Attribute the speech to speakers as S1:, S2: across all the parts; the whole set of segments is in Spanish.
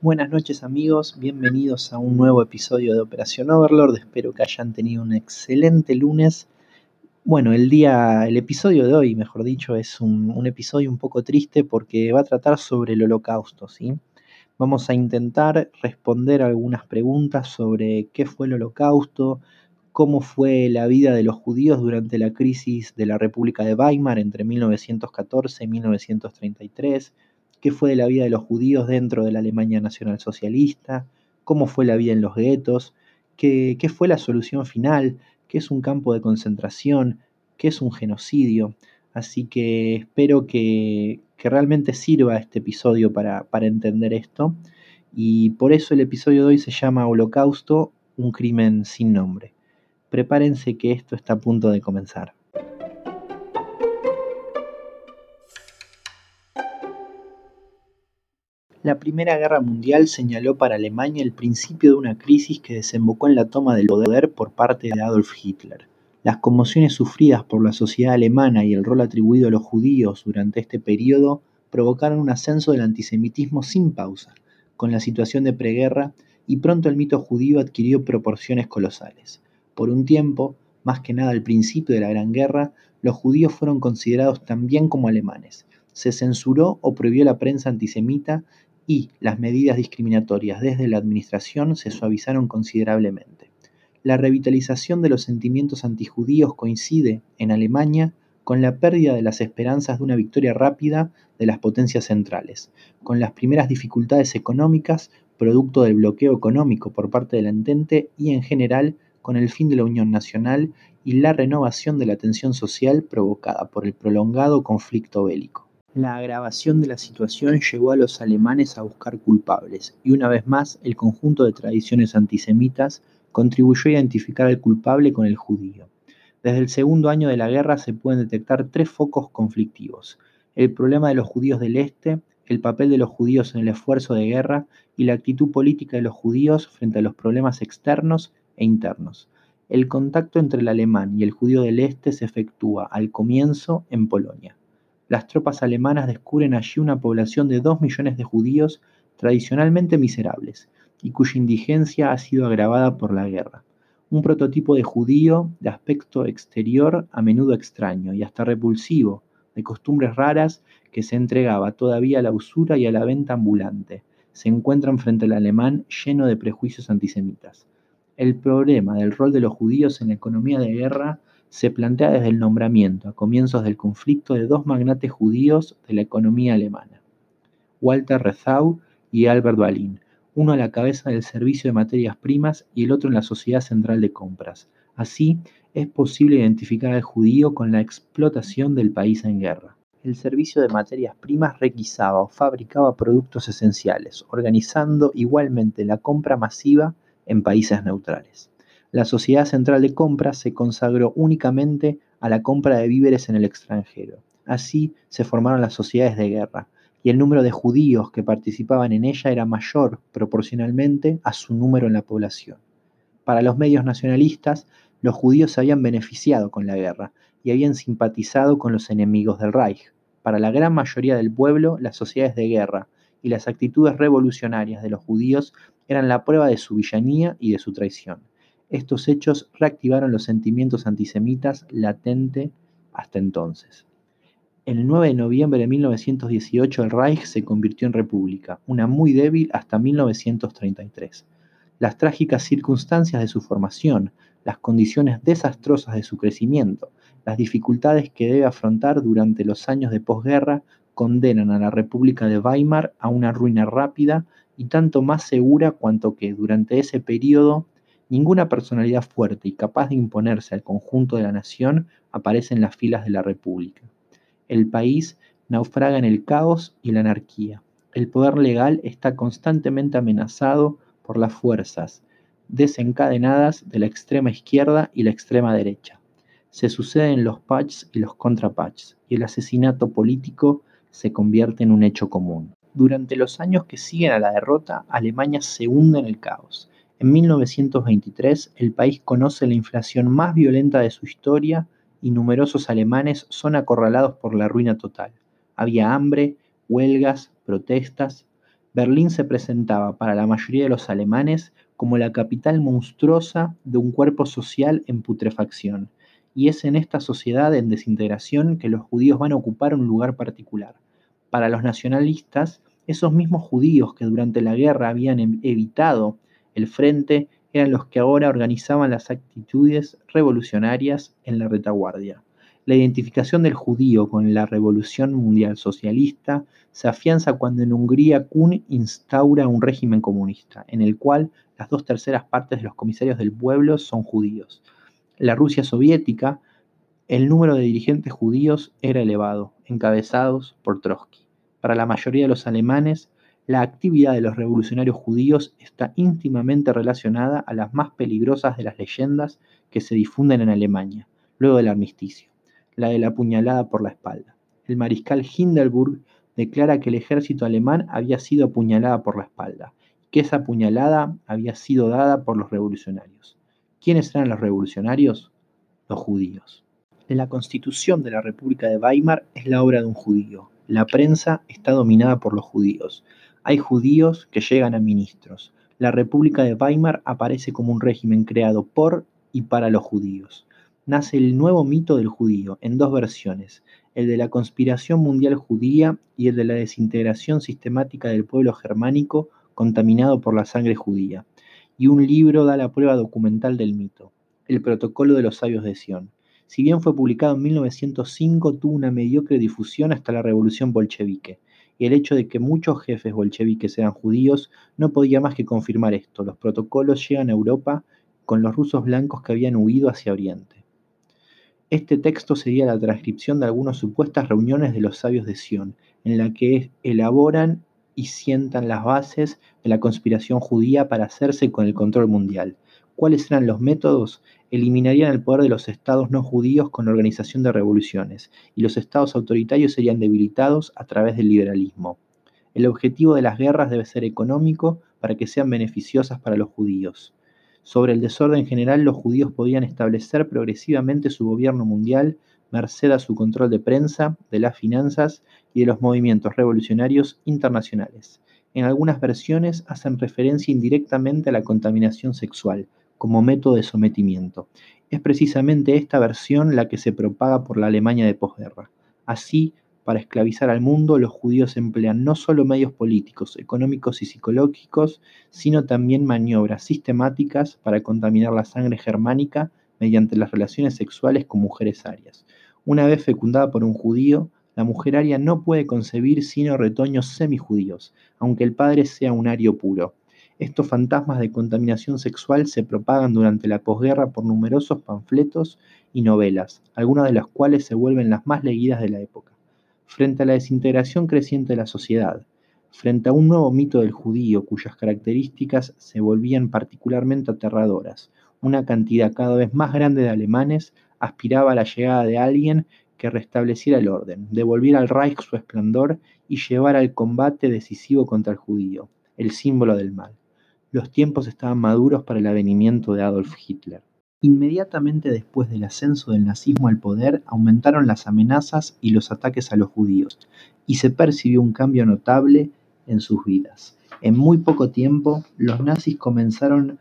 S1: Buenas noches amigos, bienvenidos a un nuevo episodio de Operación Overlord. Espero que hayan tenido un excelente lunes. Bueno, el día, el episodio de hoy, mejor dicho, es un, episodio un poco triste porque va a tratar sobre el holocausto, ¿sí? Vamos a intentar responder algunas preguntas sobre qué fue el holocausto, cómo fue la vida de los judíos durante la crisis de la República de Weimar entre 1914 y 1933, qué fue de la vida de los judíos dentro de la Alemania nacionalsocialista, cómo fue la vida en los guetos, qué, fue la solución final, qué es un campo de concentración, qué es un genocidio. Así que espero que, que realmente sirva este episodio para, para entender esto. Y por eso el episodio de hoy se llama Holocausto, un crimen sin nombre. Prepárense que esto está a punto de comenzar. La Primera Guerra Mundial señaló para Alemania el principio de una crisis que desembocó en la toma del poder por parte de Adolf Hitler. Las conmociones sufridas por la sociedad alemana y el rol atribuido a los judíos durante este periodo provocaron un ascenso del antisemitismo sin pausa, con la situación de preguerra, y pronto el mito judío adquirió proporciones colosales. Por un tiempo, más que nada al principio de la Gran Guerra, los judíos fueron considerados también como alemanes. Se censuró o prohibió la prensa antisemita y las medidas discriminatorias desde la administración se suavizaron considerablemente. La revitalización de los sentimientos antijudíos coincide, en Alemania, con la pérdida de las esperanzas de una victoria rápida de las potencias centrales, con las primeras dificultades económicas producto del bloqueo económico por parte del Entente y en general con el fin de la unión nacional y la renovación de la tensión social provocada por el prolongado conflicto bélico. La agravación de la situación llevó a los alemanes a buscar culpables, y una vez más el conjunto de tradiciones antisemitas contribuyó a identificar al culpable con el judío. Desde el segundo año de la guerra se pueden detectar tres focos conflictivos. El problema de los judíos del Este, el papel de los judíos en el esfuerzo de guerra y la actitud política de los judíos frente a los problemas externos e internos. El contacto entre el alemán y el judío del Este se efectúa al comienzo en Polonia las tropas alemanas descubren allí una población de dos millones de judíos tradicionalmente miserables y cuya indigencia ha sido agravada por la guerra. Un prototipo de judío de aspecto exterior a menudo extraño y hasta repulsivo, de costumbres raras que se entregaba todavía a la usura y a la venta ambulante, se encuentran frente al alemán lleno de prejuicios antisemitas. El problema del rol de los judíos en la economía de guerra se plantea desde el nombramiento a comienzos del conflicto de dos magnates judíos de la economía alemana, Walter Rezau y Albert Wallin, uno a la cabeza del servicio de materias primas y el otro en la sociedad central de compras. Así, es posible identificar al judío con la explotación del país en guerra. El servicio de materias primas requisaba o fabricaba productos esenciales, organizando igualmente la compra masiva en países neutrales. La Sociedad Central de Compras se consagró únicamente a la compra de víveres en el extranjero. Así se formaron las sociedades de guerra, y el número de judíos que participaban en ella era mayor proporcionalmente a su número en la población. Para los medios nacionalistas, los judíos se habían beneficiado con la guerra y habían simpatizado con los enemigos del Reich. Para la gran mayoría del pueblo, las sociedades de guerra y las actitudes revolucionarias de los judíos eran la prueba de su villanía y de su traición. Estos hechos reactivaron los sentimientos antisemitas latente hasta entonces. El 9 de noviembre de 1918 el Reich se convirtió en república, una muy débil hasta 1933. Las trágicas circunstancias de su formación, las condiciones desastrosas de su crecimiento, las dificultades que debe afrontar durante los años de posguerra condenan a la República de Weimar a una ruina rápida y tanto más segura cuanto que durante ese periodo Ninguna personalidad fuerte y capaz de imponerse al conjunto de la nación aparece en las filas de la República. El país naufraga en el caos y la anarquía. El poder legal está constantemente amenazado por las fuerzas desencadenadas de la extrema izquierda y la extrema derecha. Se suceden los patchs y los contrapatchs, y el asesinato político se convierte en un hecho común. Durante los años que siguen a la derrota, Alemania se hunde en el caos. En 1923 el país conoce la inflación más violenta de su historia y numerosos alemanes son acorralados por la ruina total. Había hambre, huelgas, protestas. Berlín se presentaba para la mayoría de los alemanes como la capital monstruosa de un cuerpo social en putrefacción, y es en esta sociedad en desintegración que los judíos van a ocupar un lugar particular. Para los nacionalistas, esos mismos judíos que durante la guerra habían evitado el frente eran los que ahora organizaban las actitudes revolucionarias en la retaguardia. La identificación del judío con la revolución mundial socialista se afianza cuando en Hungría Kuhn instaura un régimen comunista, en el cual las dos terceras partes de los comisarios del pueblo son judíos. La Rusia soviética, el número de dirigentes judíos era elevado, encabezados por Trotsky. Para la mayoría de los alemanes, la actividad de los revolucionarios judíos está íntimamente relacionada a las más peligrosas de las leyendas que se difunden en Alemania, luego del armisticio la de la puñalada por la espalda. El mariscal Hindenburg declara que el ejército alemán había sido apuñalada por la espalda, que esa puñalada había sido dada por los revolucionarios. ¿Quiénes eran los revolucionarios? Los judíos. La constitución de la República de Weimar es la obra de un judío. La prensa está dominada por los judíos. Hay judíos que llegan a ministros. La República de Weimar aparece como un régimen creado por y para los judíos nace el nuevo mito del judío, en dos versiones, el de la conspiración mundial judía y el de la desintegración sistemática del pueblo germánico contaminado por la sangre judía. Y un libro da la prueba documental del mito, El Protocolo de los Sabios de Sión. Si bien fue publicado en 1905, tuvo una mediocre difusión hasta la revolución bolchevique, y el hecho de que muchos jefes bolcheviques eran judíos no podía más que confirmar esto. Los protocolos llegan a Europa con los rusos blancos que habían huido hacia Oriente. Este texto sería la transcripción de algunas supuestas reuniones de los sabios de Sion, en la que elaboran y sientan las bases de la conspiración judía para hacerse con el control mundial. ¿Cuáles eran los métodos? Eliminarían el poder de los estados no judíos con organización de revoluciones, y los estados autoritarios serían debilitados a través del liberalismo. El objetivo de las guerras debe ser económico para que sean beneficiosas para los judíos. Sobre el desorden general, los judíos podían establecer progresivamente su gobierno mundial, merced a su control de prensa, de las finanzas y de los movimientos revolucionarios internacionales. En algunas versiones hacen referencia indirectamente a la contaminación sexual como método de sometimiento. Es precisamente esta versión la que se propaga por la Alemania de posguerra. Así, para esclavizar al mundo, los judíos emplean no solo medios políticos, económicos y psicológicos, sino también maniobras sistemáticas para contaminar la sangre germánica mediante las relaciones sexuales con mujeres arias. Una vez fecundada por un judío, la mujer aria no puede concebir sino retoños semijudíos, aunque el padre sea un ario puro. Estos fantasmas de contaminación sexual se propagan durante la posguerra por numerosos panfletos y novelas, algunas de las cuales se vuelven las más leídas de la época frente a la desintegración creciente de la sociedad, frente a un nuevo mito del judío cuyas características se volvían particularmente aterradoras. Una cantidad cada vez más grande de alemanes aspiraba a la llegada de alguien que restableciera el orden, devolviera al Reich su esplendor y llevara al combate decisivo contra el judío, el símbolo del mal. Los tiempos estaban maduros para el avenimiento de Adolf Hitler. Inmediatamente después del ascenso del nazismo al poder aumentaron las amenazas y los ataques a los judíos, y se percibió un cambio notable en sus vidas. En muy poco tiempo, los nazis comenzaron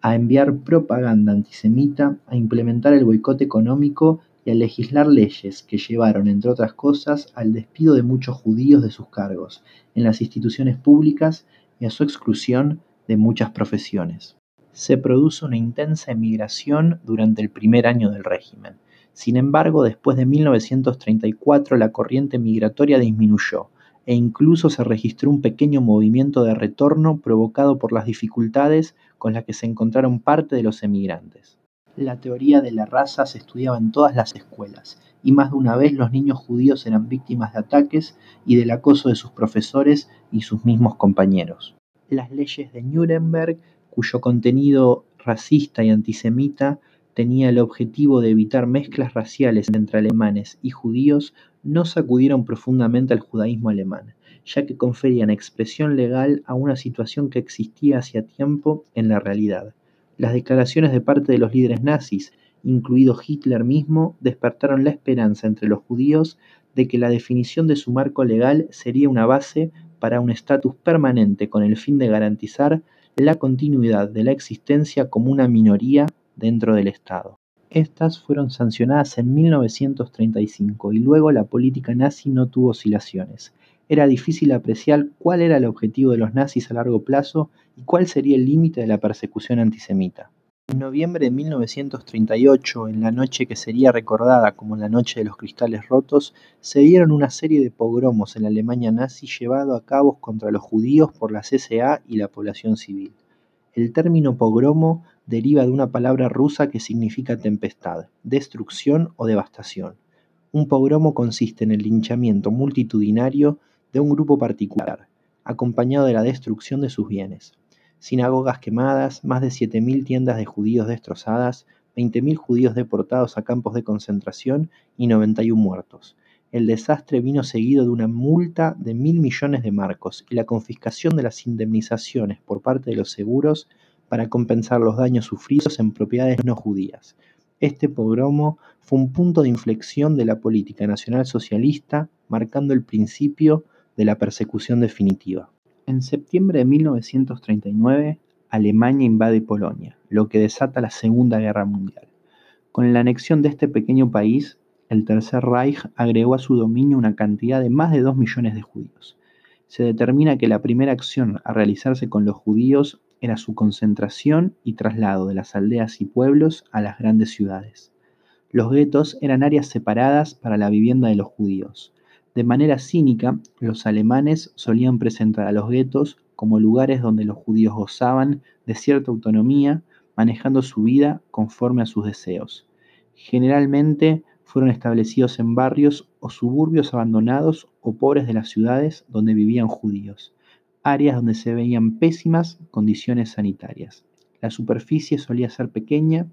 S1: a enviar propaganda antisemita, a implementar el boicot económico y a legislar leyes que llevaron, entre otras cosas, al despido de muchos judíos de sus cargos en las instituciones públicas y a su exclusión de muchas profesiones se produce una intensa emigración durante el primer año del régimen. Sin embargo, después de 1934 la corriente migratoria disminuyó e incluso se registró un pequeño movimiento de retorno provocado por las dificultades con las que se encontraron parte de los emigrantes. La teoría de la raza se estudiaba en todas las escuelas, y más de una vez los niños judíos eran víctimas de ataques y del acoso de sus profesores y sus mismos compañeros. Las leyes de Nuremberg cuyo contenido racista y antisemita tenía el objetivo de evitar mezclas raciales entre alemanes y judíos, no sacudieron profundamente al judaísmo alemán, ya que conferían expresión legal a una situación que existía hacía tiempo en la realidad. Las declaraciones de parte de los líderes nazis, incluido Hitler mismo, despertaron la esperanza entre los judíos de que la definición de su marco legal sería una base para un estatus permanente con el fin de garantizar la continuidad de la existencia como una minoría dentro del Estado. Estas fueron sancionadas en 1935 y luego la política nazi no tuvo oscilaciones. Era difícil apreciar cuál era el objetivo de los nazis a largo plazo y cuál sería el límite de la persecución antisemita. En noviembre de 1938, en la noche que sería recordada como la Noche de los Cristales Rotos, se dieron una serie de pogromos en la Alemania nazi llevados a cabo contra los judíos por la CSA y la población civil. El término pogromo deriva de una palabra rusa que significa tempestad, destrucción o devastación. Un pogromo consiste en el linchamiento multitudinario de un grupo particular, acompañado de la destrucción de sus bienes sinagogas quemadas, más de 7.000 tiendas de judíos destrozadas, 20.000 judíos deportados a campos de concentración y 91 muertos. El desastre vino seguido de una multa de mil millones de marcos y la confiscación de las indemnizaciones por parte de los seguros para compensar los daños sufridos en propiedades no judías. Este pogromo fue un punto de inflexión de la política nacional socialista, marcando el principio de la persecución definitiva. En septiembre de 1939, Alemania invade Polonia, lo que desata la Segunda Guerra Mundial. Con la anexión de este pequeño país, el Tercer Reich agregó a su dominio una cantidad de más de 2 millones de judíos. Se determina que la primera acción a realizarse con los judíos era su concentración y traslado de las aldeas y pueblos a las grandes ciudades. Los guetos eran áreas separadas para la vivienda de los judíos, de manera cínica, los alemanes solían presentar a los guetos como lugares donde los judíos gozaban de cierta autonomía, manejando su vida conforme a sus deseos. Generalmente fueron establecidos en barrios o suburbios abandonados o pobres de las ciudades donde vivían judíos, áreas donde se veían pésimas condiciones sanitarias. La superficie solía ser pequeña,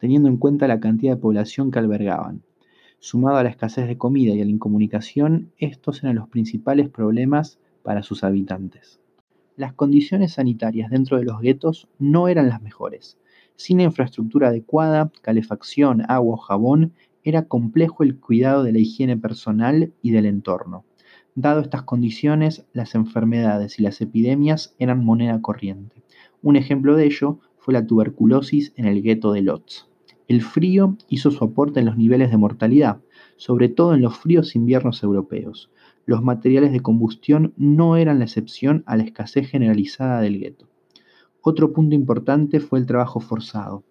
S1: teniendo en cuenta la cantidad de población que albergaban. Sumado a la escasez de comida y a la incomunicación, estos eran los principales problemas para sus habitantes. Las condiciones sanitarias dentro de los guetos no eran las mejores. Sin infraestructura adecuada, calefacción, agua o jabón, era complejo el cuidado de la higiene personal y del entorno. Dado estas condiciones, las enfermedades y las epidemias eran moneda corriente. Un ejemplo de ello fue la tuberculosis en el gueto de Lodz. El frío hizo su aporte en los niveles de mortalidad, sobre todo en los fríos inviernos europeos. Los materiales de combustión no eran la excepción a la escasez generalizada del gueto. Otro punto importante fue el trabajo forzado,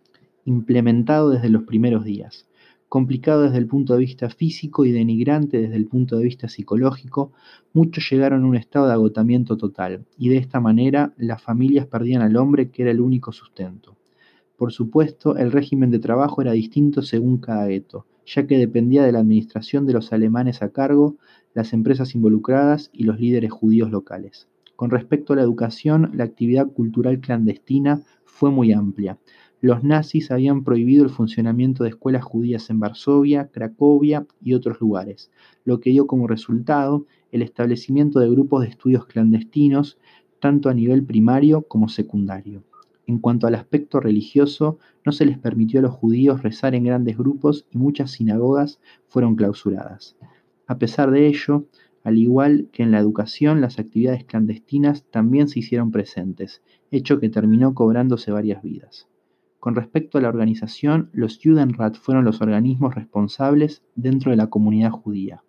S1: implementado desde los primeros días. Complicado desde el punto de vista físico y denigrante desde el punto de vista psicológico, muchos llegaron a un estado de agotamiento total, y de esta manera las familias perdían al hombre que era el único sustento. Por supuesto, el régimen de trabajo era distinto según cada gueto, ya que dependía de la administración de los alemanes a cargo, las empresas involucradas y los líderes judíos locales. Con respecto a la educación, la actividad cultural clandestina fue muy amplia. Los nazis habían prohibido el funcionamiento de escuelas judías en Varsovia, Cracovia y otros lugares, lo que dio como resultado el establecimiento de grupos de estudios clandestinos, tanto a nivel primario como secundario. En cuanto al aspecto religioso, no se les permitió a los judíos rezar en grandes grupos y muchas sinagogas fueron clausuradas. A pesar de ello, al igual que en la educación, las actividades clandestinas también se hicieron presentes, hecho que terminó cobrándose varias vidas. Con respecto a la organización, los Judenrat fueron los organismos responsables dentro de la comunidad judía.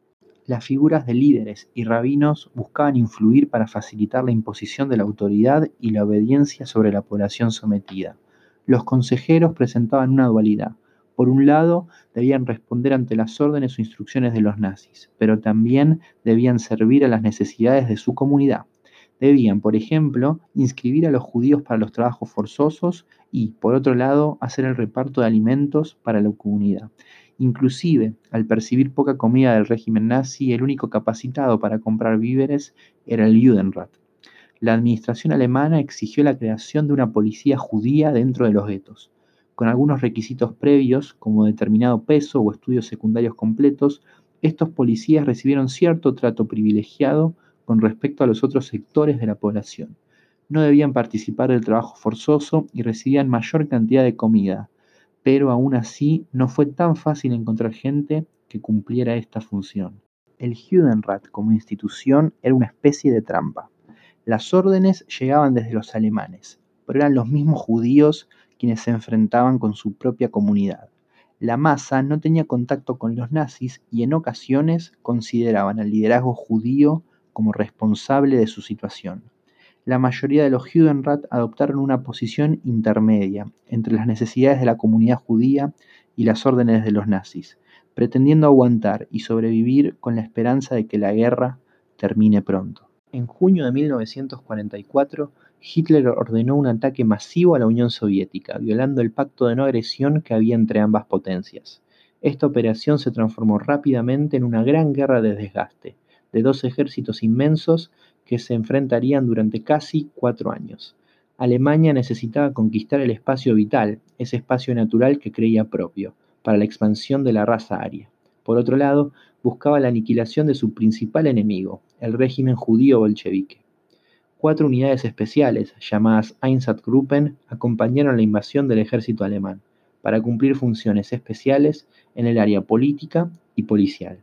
S1: Las figuras de líderes y rabinos buscaban influir para facilitar la imposición de la autoridad y la obediencia sobre la población sometida. Los consejeros presentaban una dualidad. Por un lado, debían responder ante las órdenes o instrucciones de los nazis, pero también debían servir a las necesidades de su comunidad. Debían, por ejemplo, inscribir a los judíos para los trabajos forzosos y, por otro lado, hacer el reparto de alimentos para la comunidad. Inclusive, al percibir poca comida del régimen nazi, el único capacitado para comprar víveres era el Judenrat. La administración alemana exigió la creación de una policía judía dentro de los guetos. Con algunos requisitos previos, como determinado peso o estudios secundarios completos, estos policías recibieron cierto trato privilegiado con respecto a los otros sectores de la población. No debían participar del trabajo forzoso y recibían mayor cantidad de comida, pero aún así no fue tan fácil encontrar gente que cumpliera esta función. El Judenrat como institución era una especie de trampa. Las órdenes llegaban desde los alemanes, pero eran los mismos judíos quienes se enfrentaban con su propia comunidad. La masa no tenía contacto con los nazis y en ocasiones consideraban al liderazgo judío como responsable de su situación. La mayoría de los Judenrat adoptaron una posición intermedia entre las necesidades de la comunidad judía y las órdenes de los nazis, pretendiendo aguantar y sobrevivir con la esperanza de que la guerra termine pronto. En junio de 1944, Hitler ordenó un ataque masivo a la Unión Soviética, violando el pacto de no agresión que había entre ambas potencias. Esta operación se transformó rápidamente en una gran guerra de desgaste, de dos ejércitos inmensos que se enfrentarían durante casi cuatro años. Alemania necesitaba conquistar el espacio vital, ese espacio natural que creía propio, para la expansión de la raza aria. Por otro lado, buscaba la aniquilación de su principal enemigo, el régimen judío bolchevique cuatro unidades especiales, llamadas Einsatzgruppen, acompañaron la invasión del ejército alemán, para cumplir funciones especiales en el área política y policial.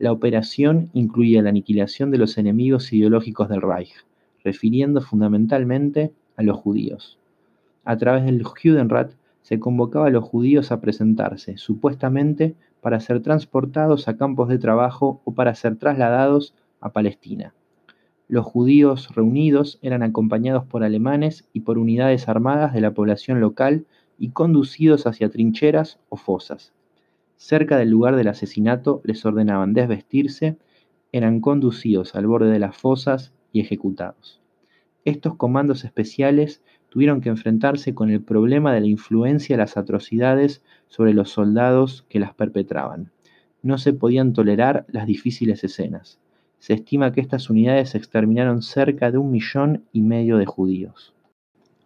S1: La operación incluía la aniquilación de los enemigos ideológicos del Reich, refiriendo fundamentalmente a los judíos. A través del Judenrat se convocaba a los judíos a presentarse, supuestamente para ser transportados a campos de trabajo o para ser trasladados a Palestina. Los judíos reunidos eran acompañados por alemanes y por unidades armadas de la población local y conducidos hacia trincheras o fosas. Cerca del lugar del asesinato les ordenaban desvestirse, eran conducidos al borde de las fosas y ejecutados. Estos comandos especiales tuvieron que enfrentarse con el problema de la influencia de las atrocidades sobre los soldados que las perpetraban. No se podían tolerar las difíciles escenas. Se estima que estas unidades exterminaron cerca de un millón y medio de judíos.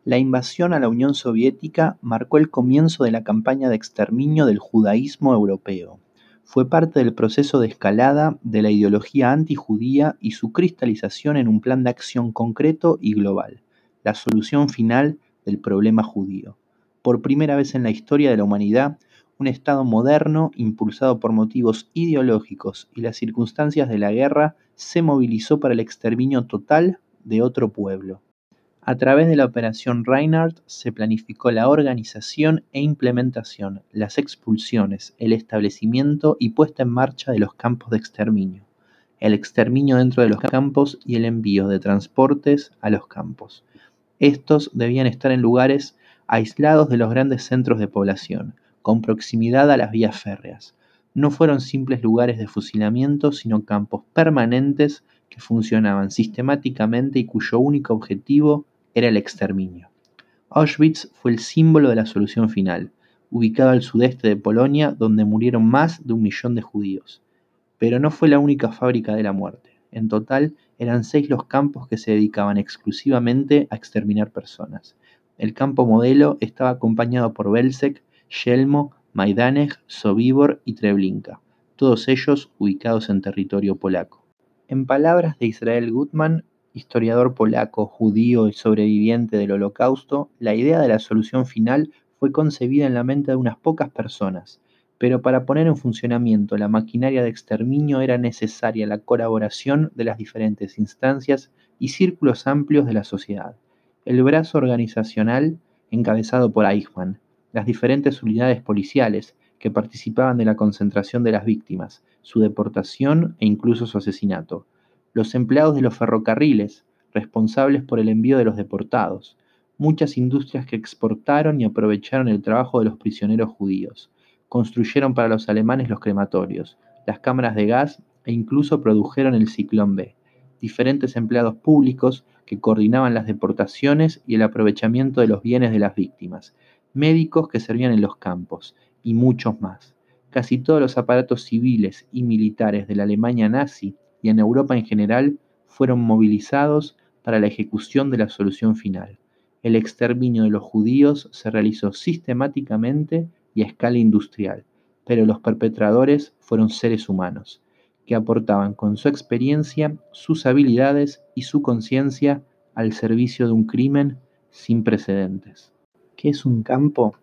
S1: La invasión a la Unión Soviética marcó el comienzo de la campaña de exterminio del judaísmo europeo. Fue parte del proceso de escalada de la ideología antijudía y su cristalización en un plan de acción concreto y global, la solución final del problema judío. Por primera vez en la historia de la humanidad, un Estado moderno, impulsado por motivos ideológicos y las circunstancias de la guerra, se movilizó para el exterminio total de otro pueblo. A través de la Operación Reinhardt se planificó la organización e implementación, las expulsiones, el establecimiento y puesta en marcha de los campos de exterminio, el exterminio dentro de los campos y el envío de transportes a los campos. Estos debían estar en lugares aislados de los grandes centros de población, con proximidad a las vías férreas. No fueron simples lugares de fusilamiento, sino campos permanentes que funcionaban sistemáticamente y cuyo único objetivo era el exterminio. Auschwitz fue el símbolo de la solución final, ubicado al sudeste de Polonia, donde murieron más de un millón de judíos. Pero no fue la única fábrica de la muerte. En total, eran seis los campos que se dedicaban exclusivamente a exterminar personas. El campo modelo estaba acompañado por Belzec, Yelmo, Majdanek, Sobibor y Treblinka, todos ellos ubicados en territorio polaco. En palabras de Israel Gutman, historiador polaco, judío y sobreviviente del Holocausto, la idea de la solución final fue concebida en la mente de unas pocas personas, pero para poner en funcionamiento la maquinaria de exterminio era necesaria la colaboración de las diferentes instancias y círculos amplios de la sociedad. El brazo organizacional, encabezado por Eichmann, las diferentes unidades policiales que participaban de la concentración de las víctimas, su deportación e incluso su asesinato, los empleados de los ferrocarriles, responsables por el envío de los deportados, muchas industrias que exportaron y aprovecharon el trabajo de los prisioneros judíos, construyeron para los alemanes los crematorios, las cámaras de gas e incluso produjeron el ciclón B, diferentes empleados públicos que coordinaban las deportaciones y el aprovechamiento de los bienes de las víctimas, médicos que servían en los campos, y muchos más. Casi todos los aparatos civiles y militares de la Alemania nazi y en Europa en general fueron movilizados para la ejecución de la solución final. El exterminio de los judíos se realizó sistemáticamente y a escala industrial, pero los perpetradores fueron seres humanos, que aportaban con su experiencia, sus habilidades y su conciencia al servicio de un crimen sin precedentes. ¿Qué es un campo?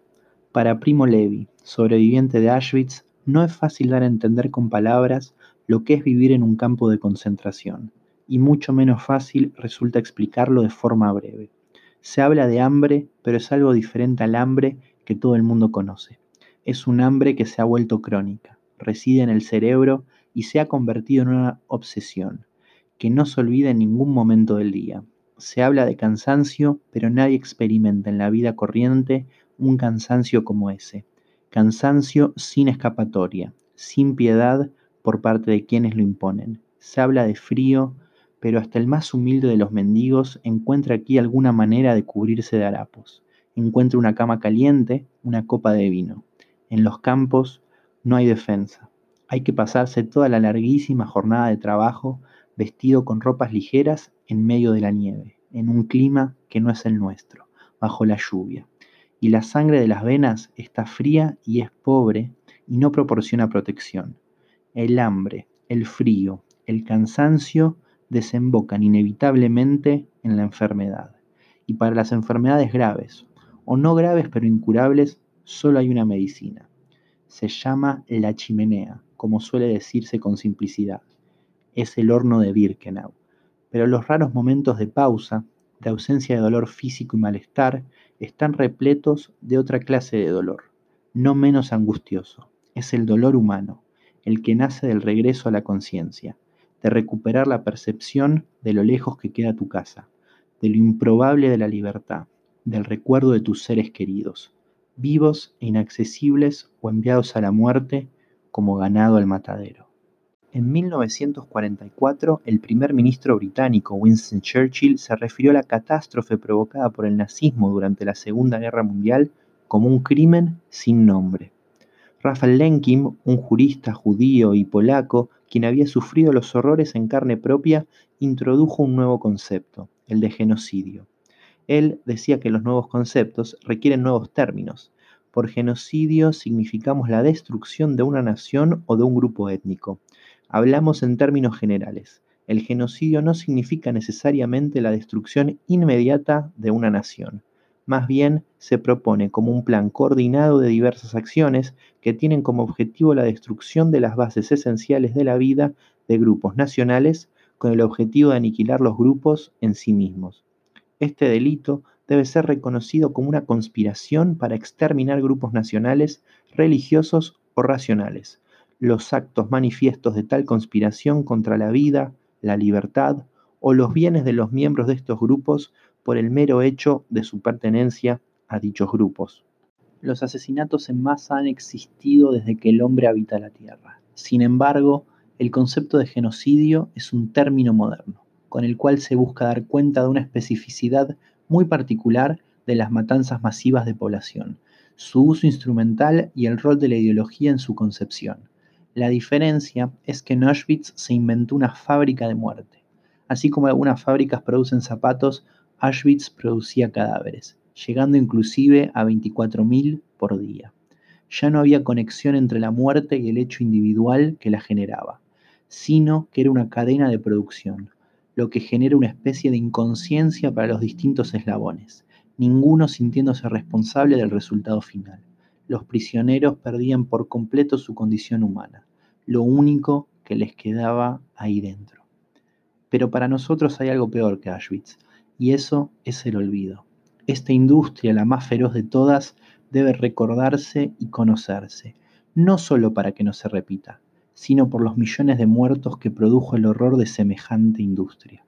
S1: Para Primo Levi, sobreviviente de Auschwitz, no es fácil dar a entender con palabras lo que es vivir en un campo de concentración, y mucho menos fácil resulta explicarlo de forma breve. Se habla de hambre, pero es algo diferente al hambre que todo el mundo conoce. Es un hambre que se ha vuelto crónica, reside en el cerebro y se ha convertido en una obsesión, que no se olvida en ningún momento del día. Se habla de cansancio, pero nadie experimenta en la vida corriente un cansancio como ese. Cansancio sin escapatoria, sin piedad por parte de quienes lo imponen. Se habla de frío, pero hasta el más humilde de los mendigos encuentra aquí alguna manera de cubrirse de harapos. Encuentra una cama caliente, una copa de vino. En los campos no hay defensa. Hay que pasarse toda la larguísima jornada de trabajo vestido con ropas ligeras en medio de la nieve, en un clima que no es el nuestro, bajo la lluvia. Y la sangre de las venas está fría y es pobre y no proporciona protección. El hambre, el frío, el cansancio desembocan inevitablemente en la enfermedad. Y para las enfermedades graves, o no graves pero incurables, solo hay una medicina. Se llama la chimenea, como suele decirse con simplicidad. Es el horno de Birkenau. Pero los raros momentos de pausa, de ausencia de dolor físico y malestar, están repletos de otra clase de dolor, no menos angustioso. Es el dolor humano, el que nace del regreso a la conciencia, de recuperar la percepción de lo lejos que queda tu casa, de lo improbable de la libertad, del recuerdo de tus seres queridos, vivos e inaccesibles o enviados a la muerte como ganado al matadero. En 1944, el primer ministro británico Winston Churchill se refirió a la catástrofe provocada por el nazismo durante la Segunda Guerra Mundial como un crimen sin nombre. Raphael Lemkin, un jurista judío y polaco, quien había sufrido los horrores en carne propia, introdujo un nuevo concepto, el de genocidio. Él decía que los nuevos conceptos requieren nuevos términos, por genocidio significamos la destrucción de una nación o de un grupo étnico. Hablamos en términos generales. El genocidio no significa necesariamente la destrucción inmediata de una nación. Más bien se propone como un plan coordinado de diversas acciones que tienen como objetivo la destrucción de las bases esenciales de la vida de grupos nacionales con el objetivo de aniquilar los grupos en sí mismos. Este delito debe ser reconocido como una conspiración para exterminar grupos nacionales, religiosos o racionales. Los actos manifiestos de tal conspiración contra la vida, la libertad o los bienes de los miembros de estos grupos por el mero hecho de su pertenencia a dichos grupos. Los asesinatos en masa han existido desde que el hombre habita la Tierra. Sin embargo, el concepto de genocidio es un término moderno, con el cual se busca dar cuenta de una especificidad muy particular de las matanzas masivas de población, su uso instrumental y el rol de la ideología en su concepción. La diferencia es que en Auschwitz se inventó una fábrica de muerte. Así como algunas fábricas producen zapatos, Auschwitz producía cadáveres, llegando inclusive a 24.000 por día. Ya no había conexión entre la muerte y el hecho individual que la generaba, sino que era una cadena de producción, lo que genera una especie de inconsciencia para los distintos eslabones, ninguno sintiéndose responsable del resultado final. Los prisioneros perdían por completo su condición humana, lo único que les quedaba ahí dentro. Pero para nosotros hay algo peor que Auschwitz, y eso es el olvido. Esta industria, la más feroz de todas, debe recordarse y conocerse, no solo para que no se repita, sino por los millones de muertos que produjo el horror de semejante industria.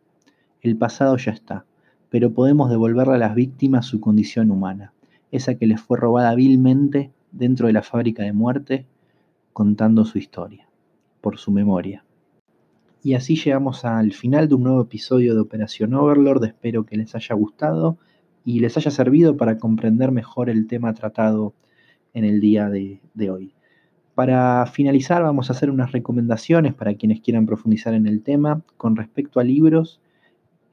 S1: El pasado ya está, pero podemos devolverle a las víctimas su condición humana, esa que les fue robada vilmente dentro de la fábrica de muerte, contando su historia, por su memoria. Y así llegamos al final de un nuevo episodio de Operación Overlord, espero que les haya gustado y les haya servido para comprender mejor el tema tratado en el día de, hoy. Para finalizar, vamos a hacer unas recomendaciones para quienes quieran profundizar en el tema con respecto a libros.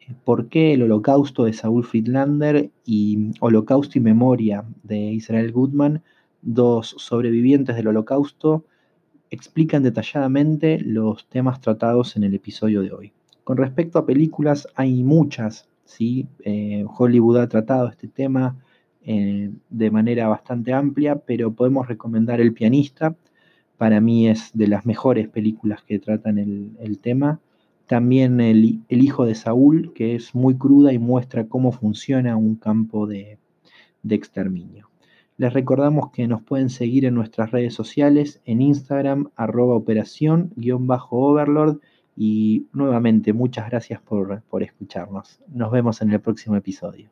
S1: Eh, ¿Por qué el Holocausto de Saúl Friedlander y Holocausto y Memoria de Israel Goodman, dos sobrevivientes del Holocausto, explican detalladamente los temas tratados en el episodio de hoy? Con respecto a películas, hay muchas. Eh, Hollywood ha tratado este tema eh, de manera bastante amplia, pero podemos recomendar El pianista, para mí es de las mejores películas que tratan el, tema. También el, hijo de Saúl, que es muy cruda y muestra cómo funciona un campo de exterminio. Les recordamos que nos pueden seguir en nuestras redes sociales, en Instagram, arroba operación-overlord. Y nuevamente, muchas gracias por, por escucharnos. Nos vemos en el próximo episodio.